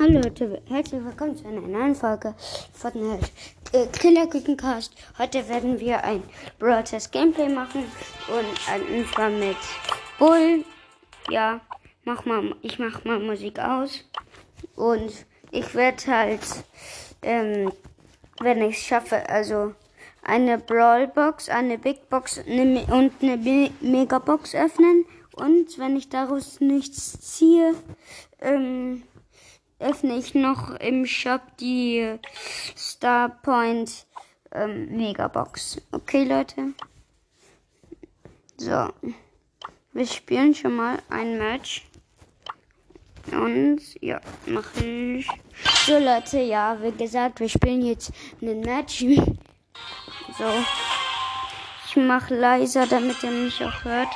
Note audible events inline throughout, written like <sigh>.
Hallo Leute, herzlich willkommen zu einer neuen Folge von äh, Killer Cast. Heute werden wir ein Brawl Test Gameplay machen und äh, zwar mit Bull. Ja, mach mal, ich mach mal Musik aus und ich werde halt, ähm, wenn ich es schaffe, also eine Brawl Box, eine Big Box und eine Me Mega Box öffnen und wenn ich daraus nichts ziehe, ähm, öffne ich noch im Shop die Starpoint ähm, Megabox. Okay, Leute. So. Wir spielen schon mal ein Match. Und ja, mache ich. So, Leute, ja, wie gesagt, wir spielen jetzt ein Match. <laughs> so. Ich mache leiser, damit ihr mich auch hört.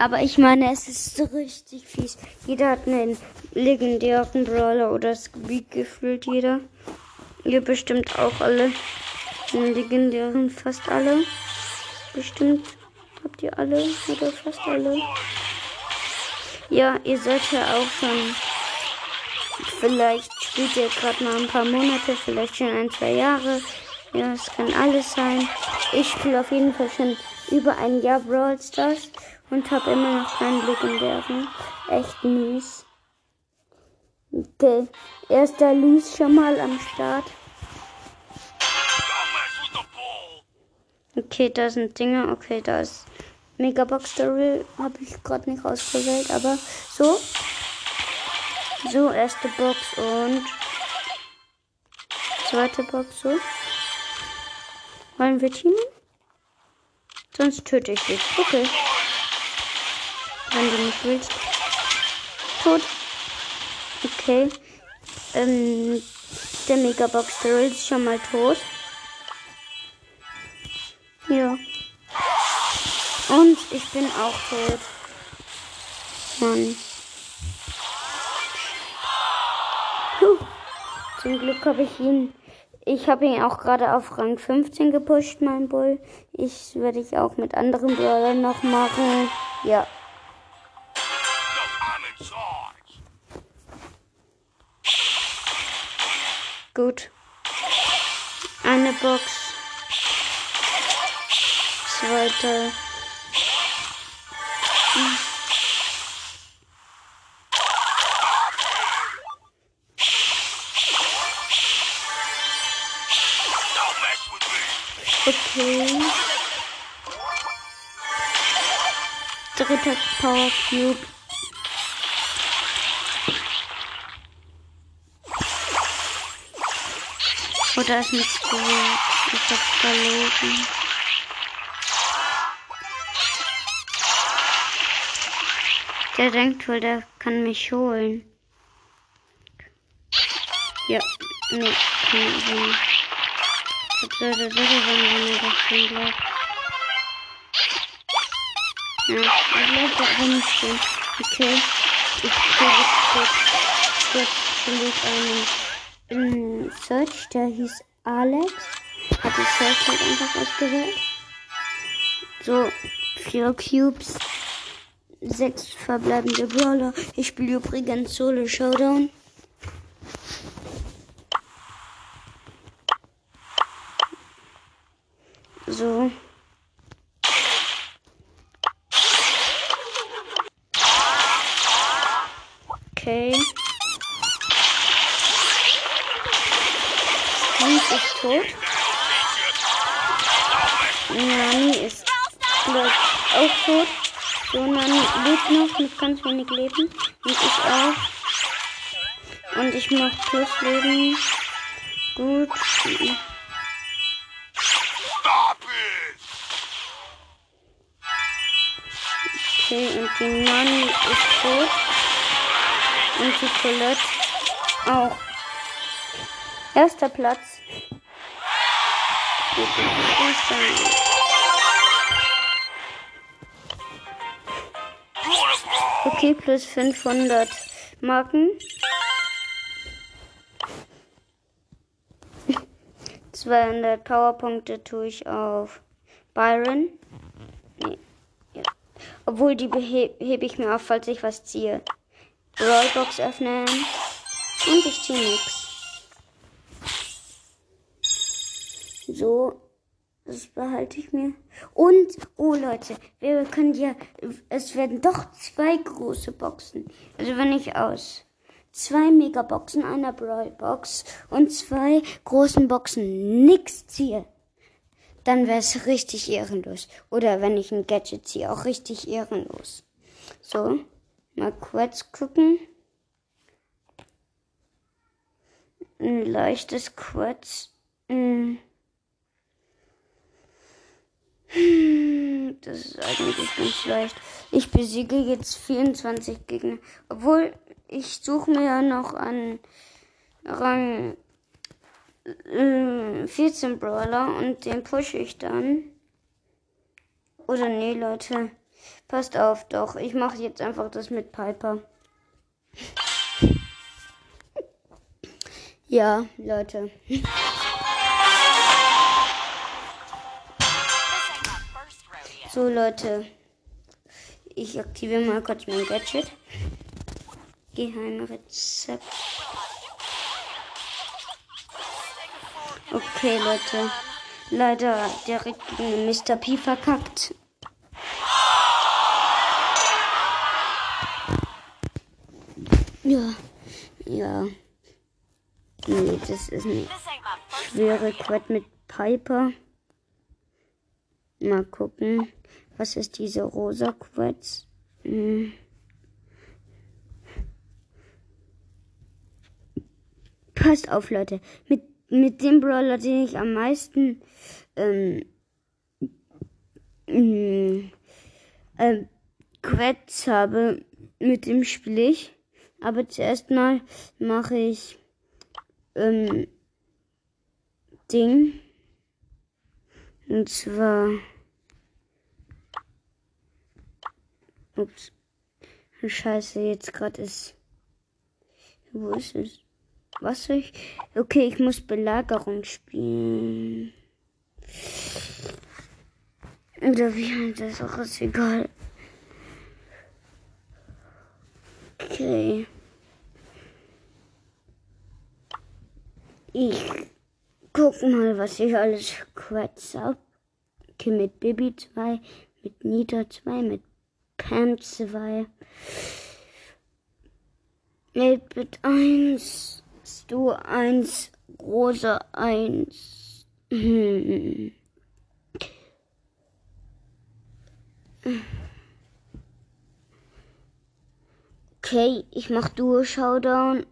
Aber ich meine, es ist richtig fies. Jeder hat einen legendären Brawler oder das Gebiet gefühlt jeder. Ihr bestimmt auch alle. Den legendären, fast alle. Bestimmt habt ihr alle oder fast alle. Ja, ihr seid ja auch schon. Vielleicht spielt ihr gerade mal ein paar Monate, vielleicht schon ein, zwei Jahre. Ja, es kann alles sein. Ich spiele auf jeden Fall schon über ein Jahr Brawl Stars und habe immer noch keinen legendären. Echt mies. Okay, erster Lies schon mal am Start. Okay, da sind Dinge. Okay, da ist Megabox Story. Habe ich gerade nicht ausgewählt, aber so. So, erste Box und zweite Box so. Wollen wir teamen? Sonst töte ich dich. Okay wenn du nicht willst. Tot. Okay. Ähm, der Megabox Daryl ist schon mal tot. Ja. Und ich bin auch tot. Mann. Puh. Zum Glück habe ich ihn. Ich habe ihn auch gerade auf Rang 15 gepusht, mein Bull. Ich werde ich auch mit anderen Brawlern noch machen. Ja. Gut. Eine Box. Zweite. Okay. Dritter Power Cube. Oder ist nicht gut? Ich hab's verloren. Der denkt wohl, der kann mich holen. Ja, nee, kann ich nicht. Ich würde sicher sein, wenn er das schon glaubt. Ja, er bleibt da rumstehen. Okay, ich gehe jetzt kurz, kurz, kurz einen in Search, der hieß Alex. Hat die Search halt einfach ausgewählt. So, vier Cubes. Sechs verbleibende Brawler. Ich spiele übrigens Solo Showdown. So. Okay. Ist tot. Nani ist auch tot. So, Nani lebt noch mit ganz wenig Leben. Und ich auch. Und ich mach plus Leben. Gut. Okay, und die Nani ist tot. Und die Colette auch. Erster Platz. Okay, plus 500 Marken. 200 Powerpunkte tue ich auf Byron. Nee. Ja. Obwohl, die hebe ich mir auf, falls ich was ziehe. Rollbox öffnen. Und ich ziehe nichts. So, das behalte ich mir. Und, oh Leute, wir können ja, es werden doch zwei große Boxen. Also wenn ich aus zwei Megaboxen, einer Brawlbox und zwei großen Boxen nix ziehe, dann wäre es richtig ehrenlos. Oder wenn ich ein Gadget ziehe, auch richtig ehrenlos. So, mal kurz gucken. Ein leichtes Kurz. Das ist eigentlich ganz leicht. Ich besiege jetzt 24 Gegner. Obwohl, ich suche mir ja noch an Rang äh, 14 Brawler und den pushe ich dann. Oder nee, Leute. Passt auf, doch. Ich mache jetzt einfach das mit Piper. ja, Leute. <laughs> So, Leute. Ich aktiviere mal kurz mein Gadget. Geheimrezept. Okay, Leute. Leider direkt gegen Mr. P verkackt. Ja, ja. Nee, das ist eine schwere Quad mit Piper. Mal gucken. Was ist diese rosa Quetz? Hm. Passt auf, Leute. Mit, mit dem Brawler, den ich am meisten ähm, ähm, äh, Quetz habe, mit dem spiele ich. Aber zuerst mal mache ich ähm, Ding. Und zwar. Ups. Scheiße, jetzt gerade ist. Wo ist es? Was soll ich? Okay, ich muss Belagerung spielen. Oder wie das auch ist egal. Okay. Ich guck mal, was ich alles quetsch hab. Okay, mit Baby 2, mit Nita 2, mit Pam 2. Mit 1, Stu 1, Rosa 1. Hm. Okay, ich mach Duo Showdown.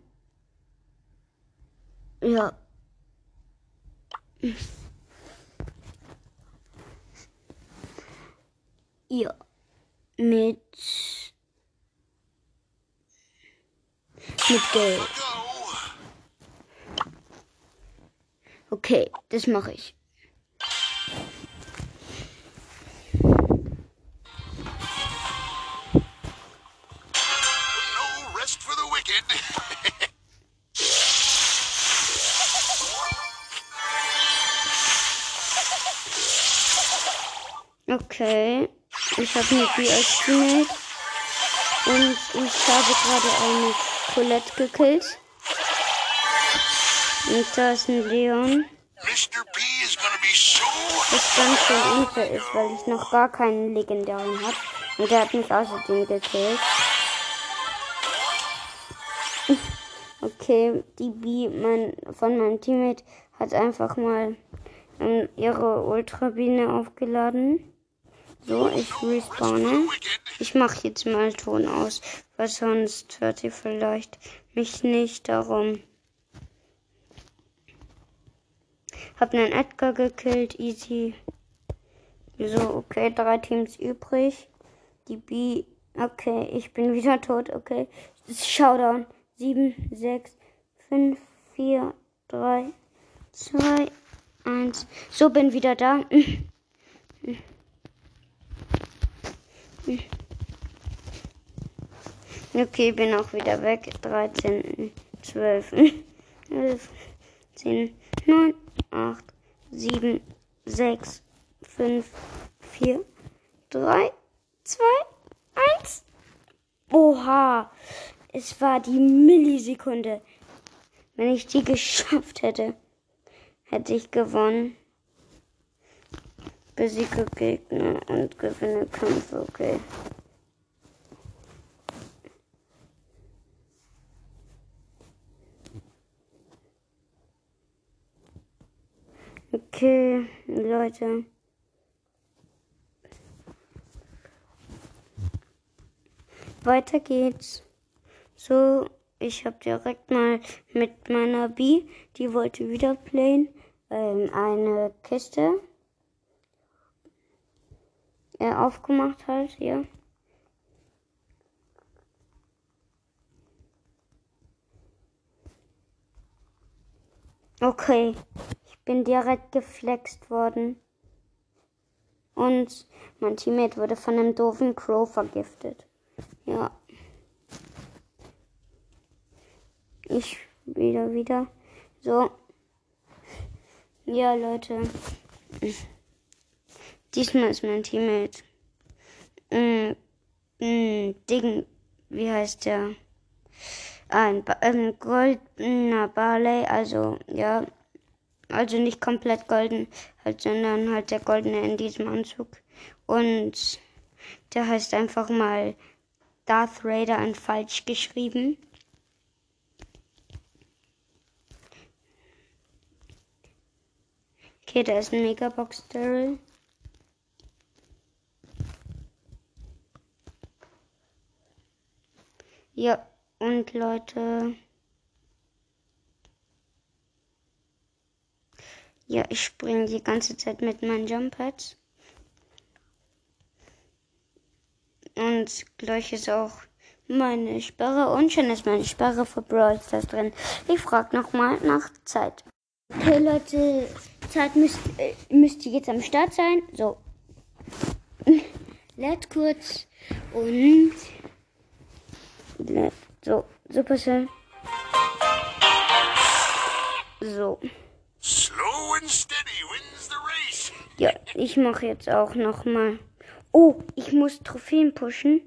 Ja. Ja. Mit. Mit Geld. Okay, das mache ich. <laughs> Okay. Ich habe eine Teammate. Und ich habe gerade eine Colette gekillt. Und da ist ein Leon. Was ganz schön unfair ist, weil ich noch gar keinen legendären habe. Und der hat mich außerdem gekillt. <laughs> Okay, die B mein, von meinem Teammate hat einfach mal ähm, ihre Ultrabine aufgeladen. So, ich respawne. Ich mache jetzt mal Ton aus, weil sonst hört ihr vielleicht mich nicht darum. Hab einen Edgar gekillt, easy. So, okay, drei Teams übrig. Die B, okay, ich bin wieder tot, okay. Showdown. 7, 6, 5, 4, 3, 2, 1. So, bin wieder da. <clears throat> Okay, bin auch wieder weg. 13, 12, 11, 10, 9, 8, 7, 6, 5, 4, 3, 2, 1. Oha, es war die Millisekunde. Wenn ich die geschafft hätte, hätte ich gewonnen. Besiege Gegner und gewinne Kämpfe, okay. Okay, Leute. Weiter geht's. So, ich habe direkt mal mit meiner B, die wollte wieder playen, ähm, eine Kiste äh, aufgemacht halt, ja. Okay, ich bin direkt geflext worden. Und mein Teammate wurde von einem doofen Crow vergiftet. Ja. Ich wieder, wieder. So. Ja, Leute. Diesmal ist mein Teammate. Mm, mm, Ding. Wie heißt der? Ein, ein goldener Barley, also ja, also nicht komplett golden, halt, sondern halt der goldene in diesem Anzug. Und der heißt einfach mal Darth Raider an falsch geschrieben. Okay, da ist ein Megabox Daryl. Ja, und Leute. Ja, ich springe die ganze Zeit mit meinen Jump-Pads. Und gleich ist auch meine Sperre und schon ist meine Sperre für Brawl Stars drin. Ich frage nochmal nach Zeit. Okay, Leute, Zeit müsst, äh, müsste jetzt am Start sein. So. <laughs> Let's kurz und so, super schön. So. Slow and steady wins the race. Ja, ich mache jetzt auch noch mal. Oh, ich muss Trophäen pushen.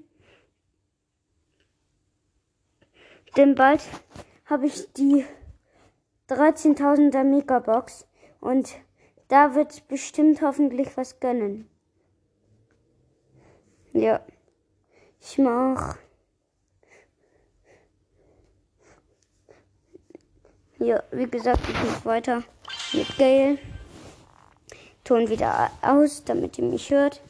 Denn bald habe ich die 13.000er Megabox und da wird bestimmt hoffentlich was gönnen. Ja, ich mach. Ja, wie gesagt, ich muss weiter mit Gail. Ton wieder aus, damit ihr mich hört.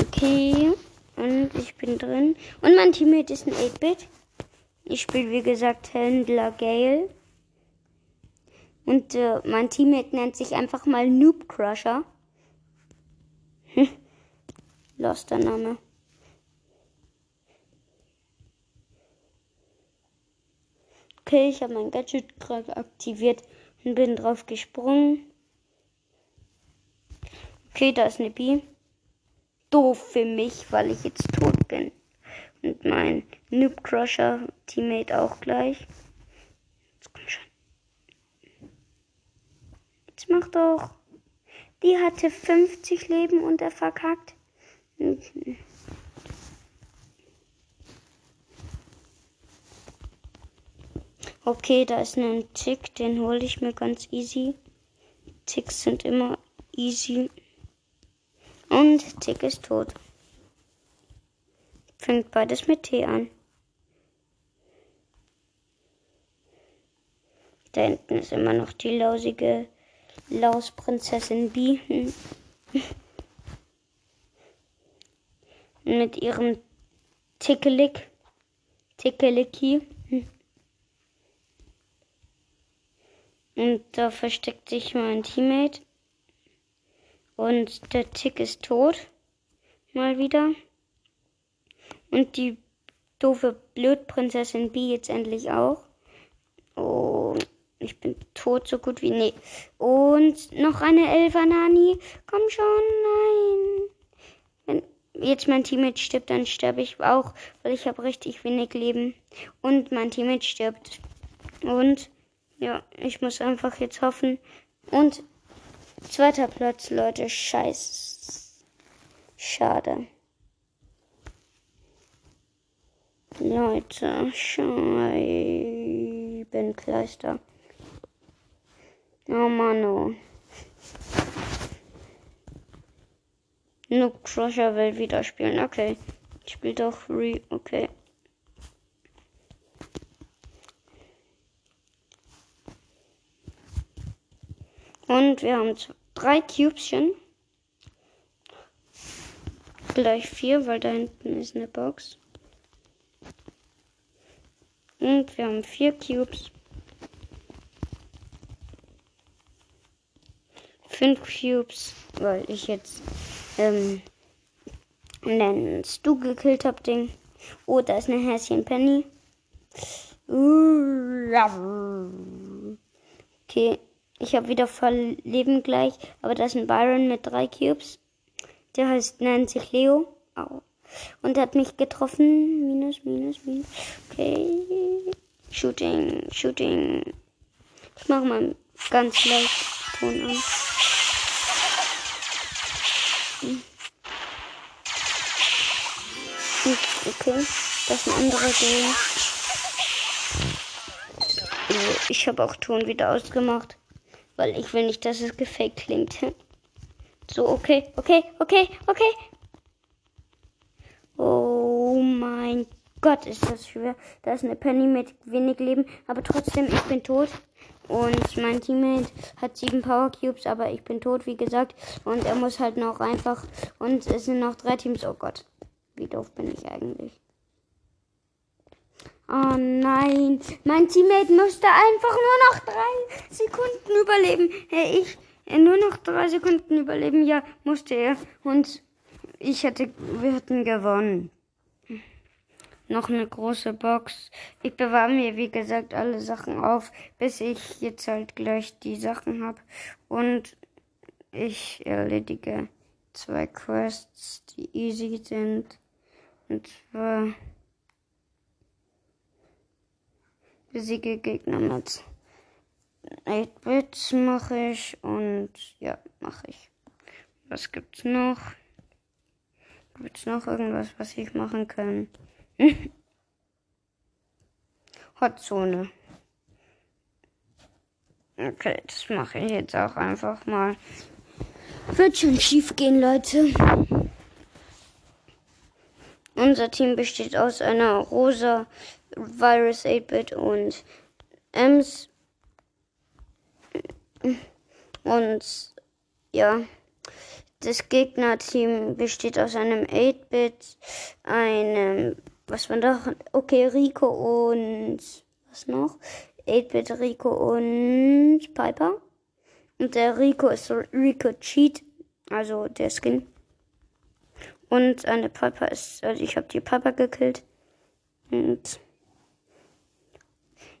Okay, und ich bin drin. Und mein Teammate ist ein 8-Bit. Ich spiele, wie gesagt, Händler Gale. Und äh, mein Teammate nennt sich einfach mal Noob Crusher. <laughs> Loster Name. Okay, ich habe mein Gadget gerade aktiviert und bin drauf gesprungen. Okay, da ist eine B. Doof für mich, weil ich jetzt tot bin. Und mein Noob Crusher Teammate auch gleich. Jetzt komm schon. Jetzt mach doch. Die hatte 50 Leben und er verkackt. Okay, da ist ein Tick, den hole ich mir ganz easy. Ticks sind immer easy. Und Tick ist tot. Fängt beides mit T an. Da hinten ist immer noch die lausige Lausprinzessin B. <laughs> mit ihrem Tickelick. Tickeliki. Und da versteckt sich mein Teammate. Und der Tick ist tot. Mal wieder. Und die doofe Blödprinzessin B jetzt endlich auch. Oh, ich bin tot, so gut wie nee. Und noch eine Elfer Nani. Komm schon, nein. Wenn jetzt mein Teammate stirbt, dann sterbe ich auch, weil ich habe richtig wenig Leben. Und mein Teammate stirbt. Und ja, ich muss einfach jetzt hoffen. Und zweiter Platz, Leute. Scheiße. Schade. Leute, scheiße. Kleister. Oh Mann, oh. Noob Crusher will wieder spielen. Okay. Spielt doch Re. Okay. Und wir haben drei Cubeschen. Gleich vier, weil da hinten ist eine Box. Und wir haben vier Cubes. Fünf Cubes, weil ich jetzt ähm, einen Stu gekillt habe, Ding. Oh, da ist eine Häschen Penny. Okay, ich habe wieder voll Leben gleich, aber da ist ein Byron mit drei Cubes. Der heißt, nennt sich Leo. Au. Und er hat mich getroffen. Minus, minus, minus. Okay. Shooting, Shooting. Ich mache mal ganz leicht Ton an. Okay, das ist ein anderer Ding. Also, ich habe auch Ton wieder ausgemacht, weil ich will nicht, dass es gefaked klingt. <laughs> So, okay, okay, okay, okay. Oh mein Gott, ist das schwer. Da ist eine Penny mit wenig Leben, aber trotzdem, ich bin tot. Und mein Teammate hat sieben Power Cubes, aber ich bin tot, wie gesagt. Und er muss halt noch einfach. Und es sind noch drei Teams. Oh Gott, wie doof bin ich eigentlich? Oh nein, mein Teammate musste einfach nur noch drei Sekunden überleben. Hey, ich nur noch drei Sekunden überleben. Ja, musste er. Und ich hätte, wir hätten gewonnen. Noch eine große Box. Ich bewahre mir, wie gesagt, alle Sachen auf, bis ich jetzt halt gleich die Sachen habe. Und ich erledige zwei Quests, die easy sind. Und zwar besiege Gegner mit 8-Bits mache ich und ja, mache ich. Was gibt's noch? Gibt's noch irgendwas, was ich machen kann? <laughs> Hotzone. Okay, das mache ich jetzt auch einfach mal. Wird schon schief gehen, Leute. Unser Team besteht aus einer rosa Virus 8-Bit und Ems und ja, das Gegnerteam besteht aus einem 8-Bit, einem, was war da? Okay, Rico und was noch? 8-Bit, Rico und Piper. Und der Rico ist Rico Cheat, also der Skin. Und eine Piper ist, also ich habe die Piper gekillt. Und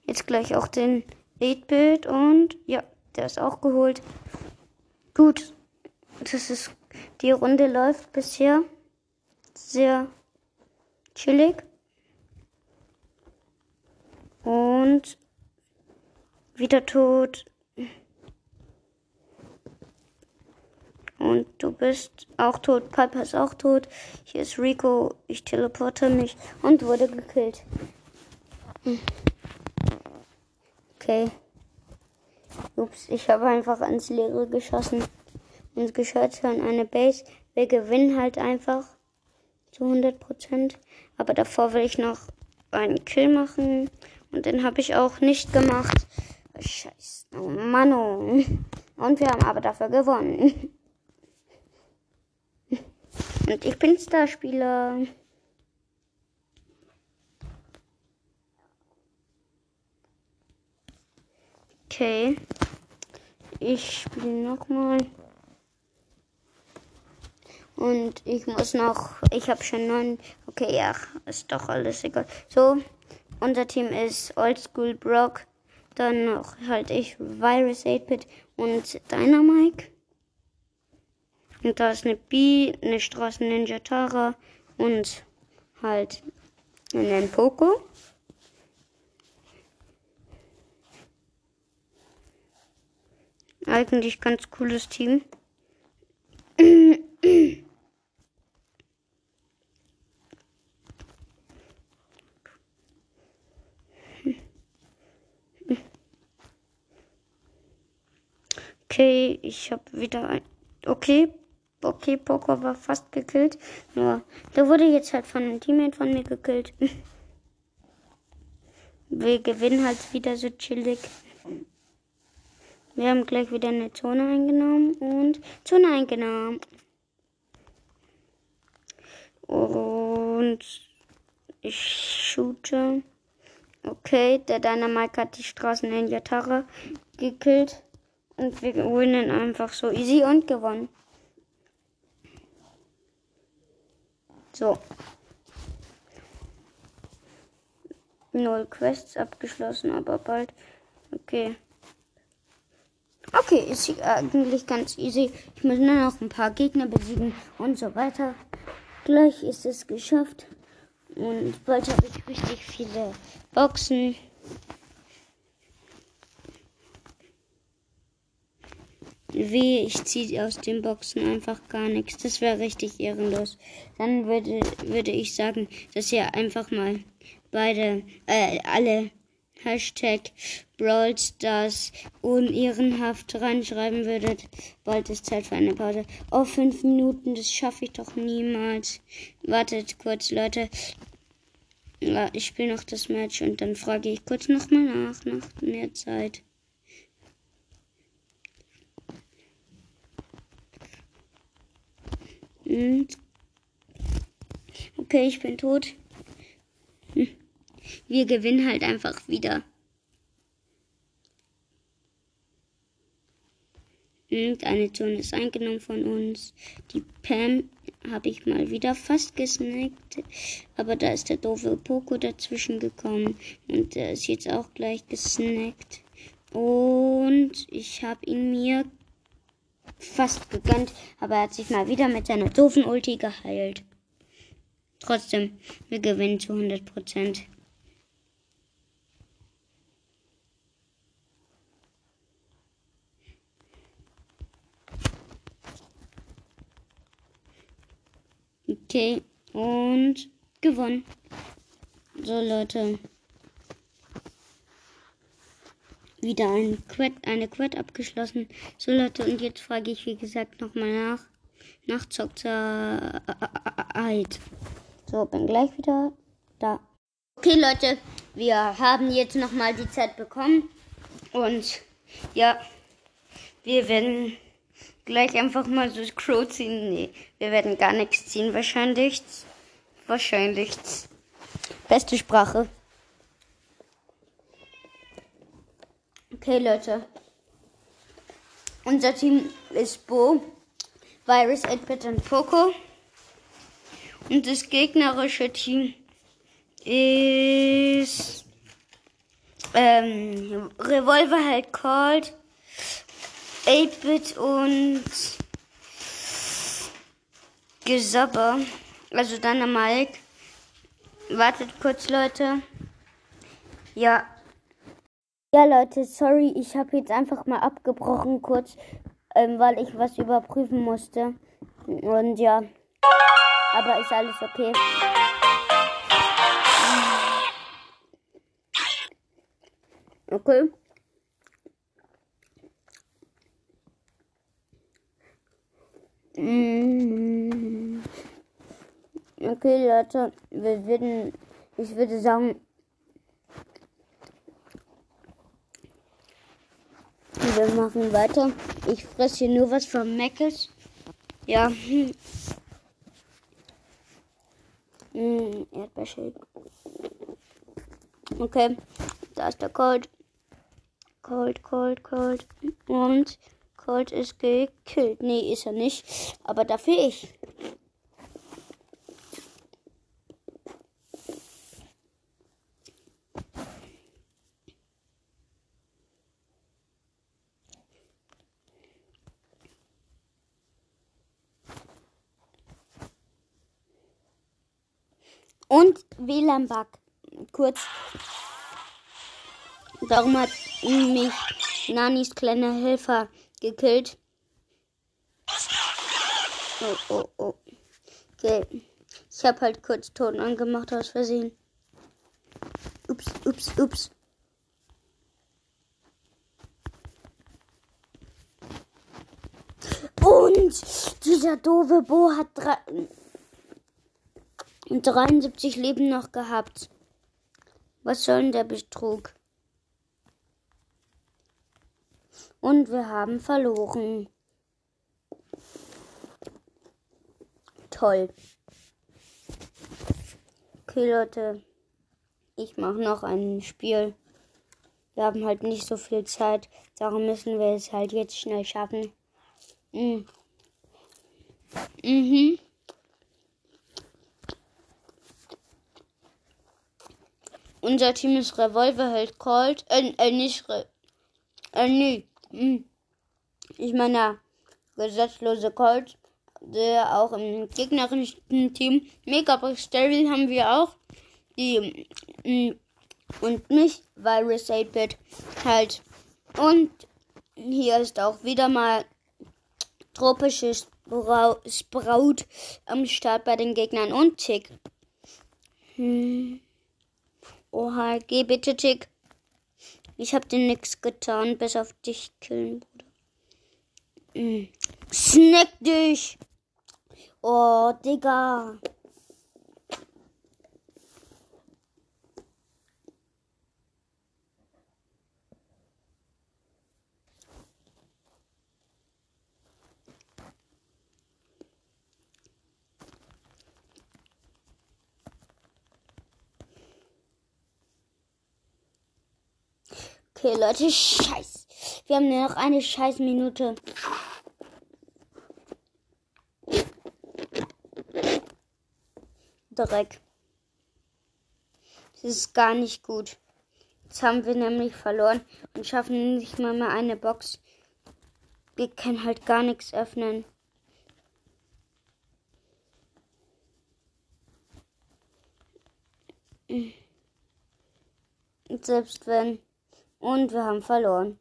jetzt gleich auch den 8-Bit und ja, der ist auch geholt. Gut. Das ist, die Runde läuft bisher sehr chillig. Und wieder tot. Und du bist auch tot. Piper ist auch tot. Hier ist Rico. Ich teleporte mich und wurde gekillt. Okay. Ups, ich habe einfach ans Leere geschossen. Und gehört an eine Base. Wir gewinnen halt einfach zu 100%. Aber davor will ich noch einen Kill machen. Und den habe ich auch nicht gemacht. Scheiße. Oh Mann. Und wir haben aber dafür gewonnen. <laughs> Und ich bin Starspieler. Okay. Ich spiele nochmal. Und ich muss noch. Ich habe schon neun. Okay, ja, ist doch alles egal. So, unser Team ist Oldschool Brock. Dann noch halt ich, Virus 8-Bit und Dynamike. Und da ist eine B, eine Straßen Ninja Tara und halt einen Poco. Eigentlich ganz cooles Team. Okay, ich habe wieder ein. Okay, okay, Poco war fast gekillt. Nur, der wurde jetzt halt von einem Teammate von mir gekillt. <laughs> Wir gewinnen halt wieder so chillig. Wir haben gleich wieder eine Zone eingenommen und Zone eingenommen. Und ich shoote. Okay, der Dynamike hat die Straßen in Yatara gekillt. Und wir gewinnen einfach so easy und gewonnen. So. Null Quests abgeschlossen, aber bald. Okay. Okay, ist eigentlich ganz easy. Ich muss nur noch ein paar Gegner besiegen und so weiter. Gleich ist es geschafft. Und bald habe ich richtig viele Boxen. Wie, ich ziehe aus den Boxen einfach gar nichts. Das wäre richtig ehrenlos. Dann würde, würde ich sagen, dass ihr einfach mal beide, äh, alle Hashtag Brawl Stars unehrenhaft reinschreiben würdet. Bald ist Zeit für eine Pause. Oh, fünf Minuten, das schaffe ich doch niemals. Wartet kurz, Leute. Ja, ich spiele noch das Match und dann frage ich kurz nochmal nach, nach mehr Zeit. Und okay, ich bin tot. Wir gewinnen halt einfach wieder. Und eine Zone ist eingenommen von uns. Die Pam habe ich mal wieder fast gesnackt. Aber da ist der doofe Poco dazwischen gekommen. Und der ist jetzt auch gleich gesnackt. Und ich habe ihn mir fast gegönnt, aber er hat sich mal wieder mit seiner doofen Ulti geheilt. Trotzdem, wir gewinnen zu 100 Prozent. Okay, und gewonnen. So, Leute. wieder ein Quad, eine Quad abgeschlossen. So Leute, und jetzt frage ich wie gesagt nochmal nach. Nach Zockzeit. So, bin gleich wieder da. Okay Leute, wir haben jetzt nochmal die Zeit bekommen. Und ja, wir werden gleich einfach mal so Crow ziehen. Nee, wir werden gar nichts ziehen wahrscheinlich. Wahrscheinlich. Beste Sprache. Okay, Leute. Unser Team ist Bo, Virus, 8 und Poco. Und das gegnerische Team ist ähm, Revolver halt Cold, 8-Bit und Gesabber. Also dann Mike. Wartet kurz, Leute. Ja, ja, Leute, sorry, ich habe jetzt einfach mal abgebrochen kurz, ähm, weil ich was überprüfen musste. Und ja, aber ist alles okay. Okay. Okay, Leute, wir würden, ich würde sagen, wir machen weiter. Ich fresse hier nur was von Meckes. Ja. Hm, Erdbeershake. Okay. Da ist der Cold. Cold, Cold, Cold. Und Cold ist gekillt. Nee, ist er nicht. Aber dafür ich. Und WLAN-Bug. Kurz. Darum hat mich Nanis kleiner Helfer gekillt. Oh, oh, oh. Okay. Ich habe halt kurz Ton angemacht aus Versehen. Ups, ups, ups. Und dieser doofe Bo hat 73 Leben noch gehabt. Was soll denn der Betrug? Und wir haben verloren. Toll. Okay, Leute. Ich mache noch ein Spiel. Wir haben halt nicht so viel Zeit. Darum müssen wir es halt jetzt schnell schaffen. Mhm. Mhm. Unser Team ist Revolverheld Colt. Äh, äh nicht Re äh, nee. Mhm. Ich meine, gesetzlose Colt, der auch im gegnerischen Team. Megabox Daryl haben wir auch. Die mh, und mich, Virus 8-Bit halt. Und hier ist auch wieder mal tropisches Sprout am Start bei den Gegnern und Tick. Hm. Oha, geh bitte, Tick. Ich hab dir nix getan, bis auf dich killen, Bruder. Hm. Snack dich! Oh, Digga. Okay, Leute, scheiß. Wir haben nur noch eine scheiß Minute. Dreck. Das ist gar nicht gut. Jetzt haben wir nämlich verloren und schaffen nicht mal mehr eine Box. Wir können halt gar nichts öffnen. Und selbst wenn und wir haben verloren.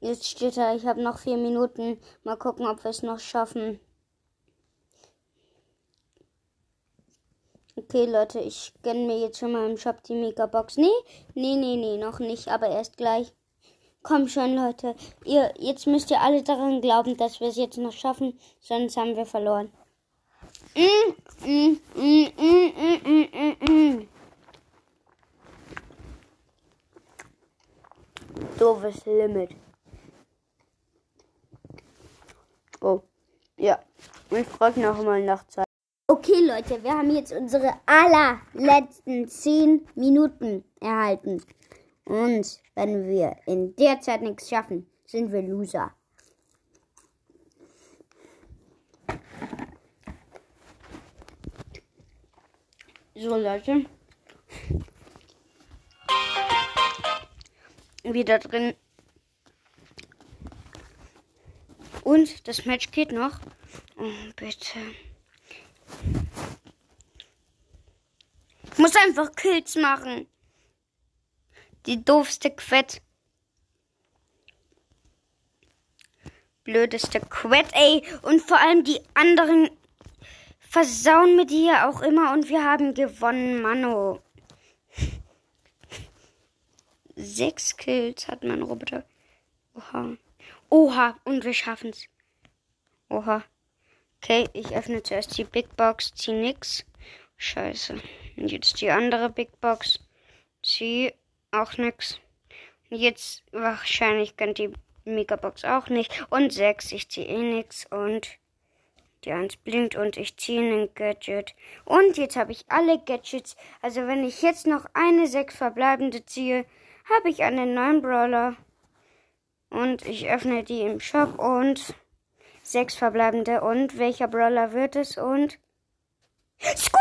Jetzt steht da, ich habe noch vier Minuten. Mal gucken, ob wir es noch schaffen. Okay, Leute, ich gönne mir jetzt schon mal im Shop die Megabox. Nee, nee, nee, nee, noch nicht, aber erst gleich. Komm schon, Leute. Ihr, jetzt müsst ihr alle daran glauben, dass wir es jetzt noch schaffen, sonst haben wir verloren. Doofes Limit. Oh, ja. Ich frage noch mal nach Zeit. Okay, Leute, wir haben jetzt unsere allerletzten 10 Minuten erhalten. Und wenn wir in der Zeit nichts schaffen, sind wir Loser. So, Leute. Wieder drin. Und das Match geht noch. Oh, bitte. Ich muss einfach Kills machen. Die doofste Quett. Blödeste Quett, ey. Und vor allem die anderen versauen mit dir auch immer und wir haben gewonnen, Mano. Sechs Kills hat mein Roboter. Oha. Oha, und wir schaffen's. Oha. Okay, ich öffne zuerst die Big Box, zieh nix. Scheiße. Und jetzt die andere Big Box. Zieh auch nix. Jetzt wahrscheinlich gönnt die Megabox auch nicht. Und sechs, ich zieh eh nix. Und die 1 blinkt und ich ziehe einen Gadget. Und jetzt habe ich alle Gadgets. Also wenn ich jetzt noch eine 6 verbleibende ziehe, habe ich einen neuen Brawler. Und ich öffne die im Shop und 6 verbleibende. Und welcher Brawler wird es? Und Squeak!